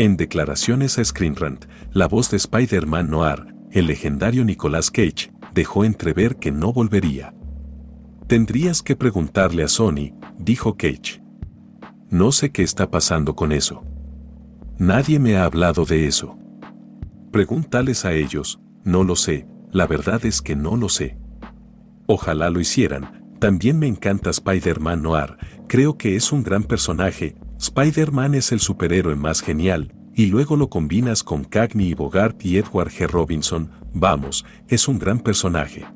En declaraciones a Screen Rant, la voz de Spider-Man Noir, el legendario Nicolas Cage, dejó entrever que no volvería. Tendrías que preguntarle a Sony, dijo Cage. No sé qué está pasando con eso. Nadie me ha hablado de eso. Pregúntales a ellos, no lo sé, la verdad es que no lo sé. Ojalá lo hicieran, también me encanta Spider-Man Noir, creo que es un gran personaje, Spider-Man es el superhéroe más genial, y luego lo combinas con Cagney y Bogart y Edward G. Robinson, vamos, es un gran personaje.